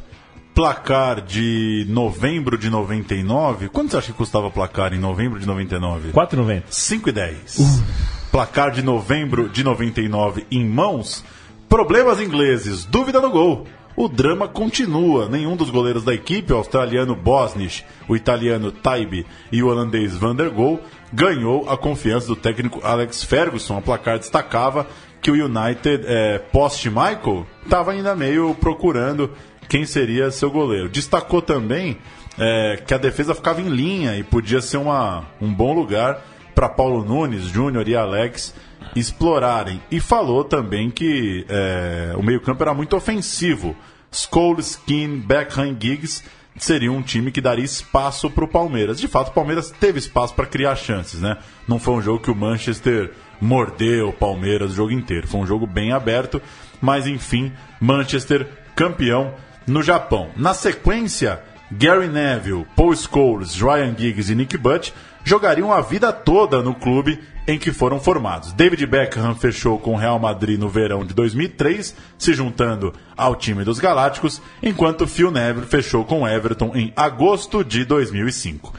Placar de novembro de 99. Quanto você acha que custava placar em novembro de 99? 4,90. 5 e 10. Placar de novembro de 99 em mãos. Problemas ingleses. Dúvida no gol. O drama continua. Nenhum dos goleiros da equipe, o australiano Bosnich, o italiano Taibe e o holandês Van der Gool, ganhou a confiança do técnico Alex Ferguson. A placar destacava que o United, é, post-Michael, estava ainda meio procurando quem seria seu goleiro. Destacou também é, que a defesa ficava em linha e podia ser uma, um bom lugar para Paulo Nunes, Júnior e Alex explorarem. E falou também que é, o meio-campo era muito ofensivo. Scholes, Keane, Beckham Giggs seria um time que daria espaço para o Palmeiras. De fato, o Palmeiras teve espaço para criar chances, né? Não foi um jogo que o Manchester mordeu o Palmeiras o jogo inteiro. Foi um jogo bem aberto, mas enfim, Manchester campeão no Japão. Na sequência, Gary Neville, Paul Scholes, Ryan Giggs e Nick Butt jogariam a vida toda no clube em que foram formados. David Beckham fechou com o Real Madrid no verão de 2003, se juntando ao time dos Galácticos, enquanto Phil Neville fechou com Everton em agosto de 2005.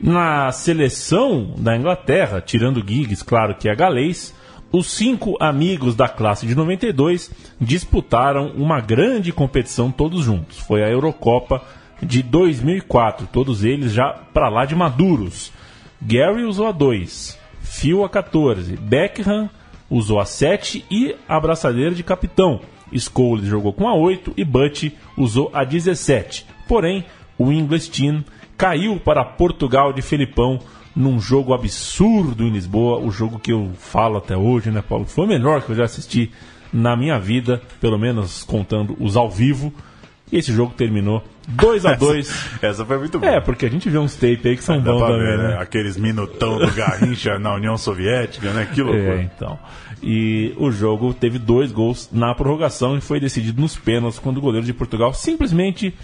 Na seleção da Inglaterra, tirando Giggs, claro que é galês, os cinco amigos da classe de 92 disputaram uma grande competição todos juntos. Foi a Eurocopa de 2004, todos eles já para lá de maduros. Gary usou a 2, Phil a 14, Beckham usou a 7 e a braçadeira de capitão. Scholes jogou com a 8 e Butt usou a 17. Porém, o English Team caiu para Portugal de Felipão num jogo absurdo em Lisboa, o jogo que eu falo até hoje, né, Paulo? Foi o melhor que eu já assisti na minha vida, pelo menos contando os ao vivo. E esse jogo terminou 2 a 2 Essa, essa foi muito boa. É, porque a gente vê uns tape aí que são Dá bons também, ver, né? né? Aqueles minutão do Garrincha na União Soviética, né? Que loucura. É, então. E o jogo teve dois gols na prorrogação e foi decidido nos pênaltis quando o goleiro de Portugal simplesmente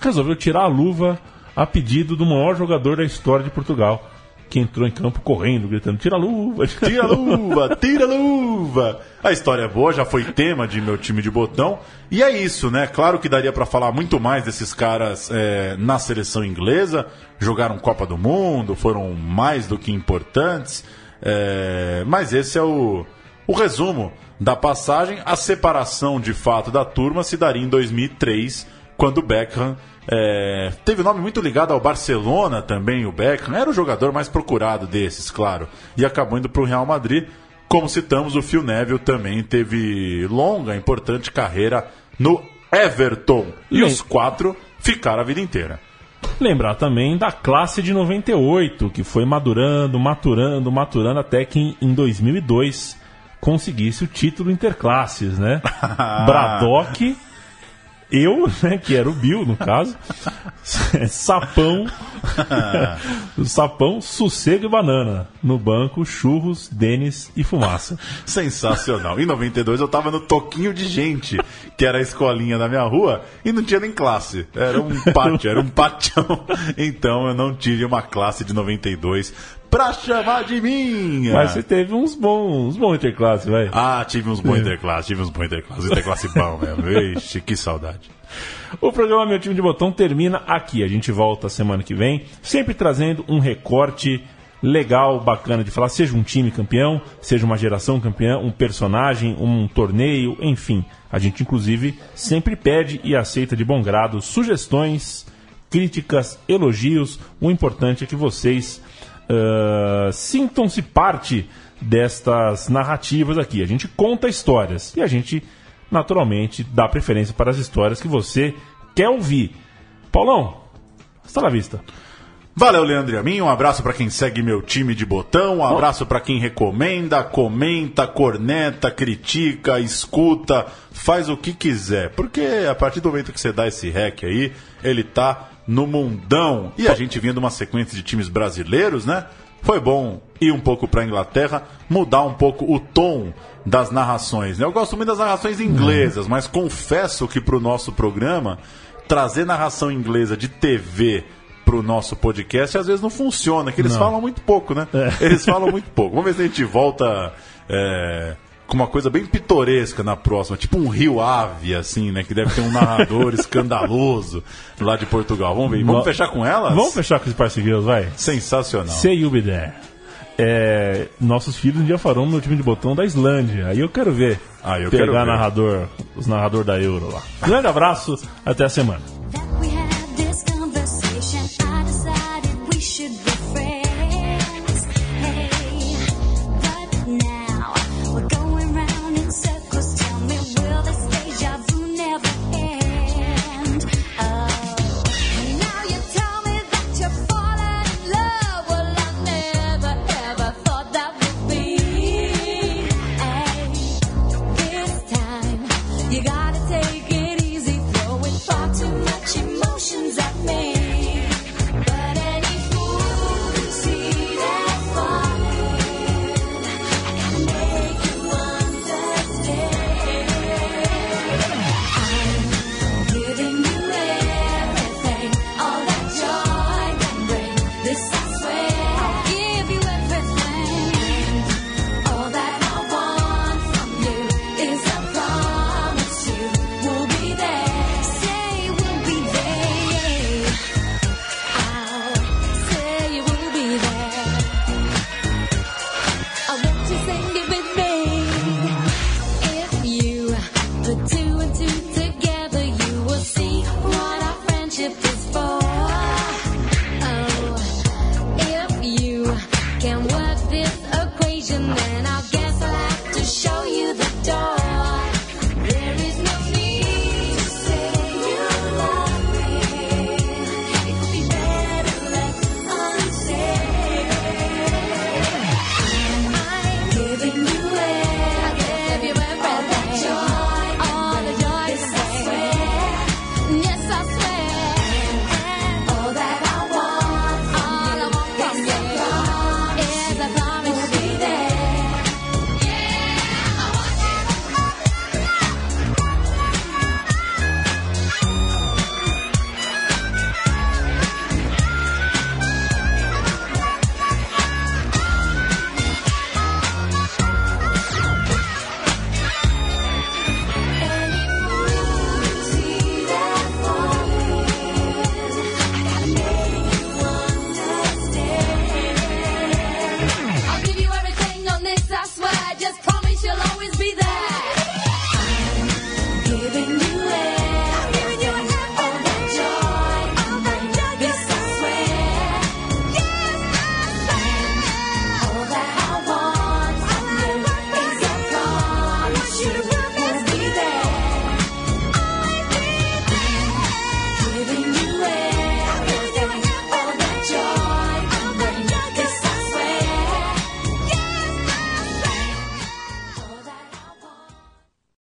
resolveu tirar a luva a pedido do maior jogador da história de Portugal, que entrou em campo correndo, gritando: tira a luva! Tira a luva, tira a luva. A história é boa, já foi tema de meu time de botão. E é isso, né? Claro que daria pra falar muito mais desses caras é, na seleção inglesa. Jogaram Copa do Mundo, foram mais do que importantes. É, mas esse é o, o resumo da passagem. A separação de fato da turma se daria em 2003, quando o Beckham é, teve o nome muito ligado ao Barcelona também, o Beckham. Era o jogador mais procurado desses, claro. E acabou indo para o Real Madrid. Como citamos, o Phil Neville também teve longa, importante carreira no Everton. E os quatro ficaram a vida inteira. Lembrar também da classe de 98, que foi madurando, maturando, maturando, até que em, em 2002 conseguisse o título interclasses, né? Braddock, eu, né, que era o Bill, no caso, sapão, sapão, sossego e banana. No banco, churros, Denis e fumaça. Sensacional. Em 92 eu tava no Toquinho de Gente, que era a escolinha da minha rua, e não tinha nem classe. Era um pátio, era um patião. Então eu não tive uma classe de 92 pra chamar de minha. Mas você teve uns bons, uns bons interclasses, vai. Ah, tive uns bons interclasses, tive uns bons interclasses. Interclasse bom mesmo. Ixi, que saudade. O programa Meu Time de Botão termina aqui. A gente volta semana que vem, sempre trazendo um recorte legal, bacana de falar. Seja um time campeão, seja uma geração campeã, um personagem, um torneio, enfim. A gente, inclusive, sempre pede e aceita de bom grado sugestões, críticas, elogios. O importante é que vocês uh, sintam-se parte destas narrativas aqui. A gente conta histórias e a gente naturalmente, dá preferência para as histórias que você quer ouvir. Paulão, está na vista. Valeu, Leandro e a mim. Um abraço para quem segue meu time de botão. Um abraço para quem recomenda, comenta, corneta, critica, escuta, faz o que quiser. Porque a partir do momento que você dá esse rec aí, ele tá no mundão. E a gente vindo uma sequência de times brasileiros, né? Foi bom ir um pouco para a Inglaterra, mudar um pouco o tom das narrações. Né? Eu gosto muito das narrações inglesas, mas confesso que para o nosso programa, trazer narração inglesa de TV para o nosso podcast às vezes não funciona, que eles não. falam muito pouco, né? É. Eles falam muito pouco. Vamos ver se a gente volta é, com uma coisa bem pitoresca na próxima, tipo um Rio Ave, assim, né? Que deve ter um narrador escandaloso lá de Portugal. Vamos ver. Vamos fechar com elas? Vamos fechar com os parceiros, vai. Sensacional. Say you be there é, nossos filhos um dia farão no time de botão da Islândia. Aí eu quero ver ah, eu pegar quero ver. narrador, os narrador da Euro lá. Grande abraço, até a semana.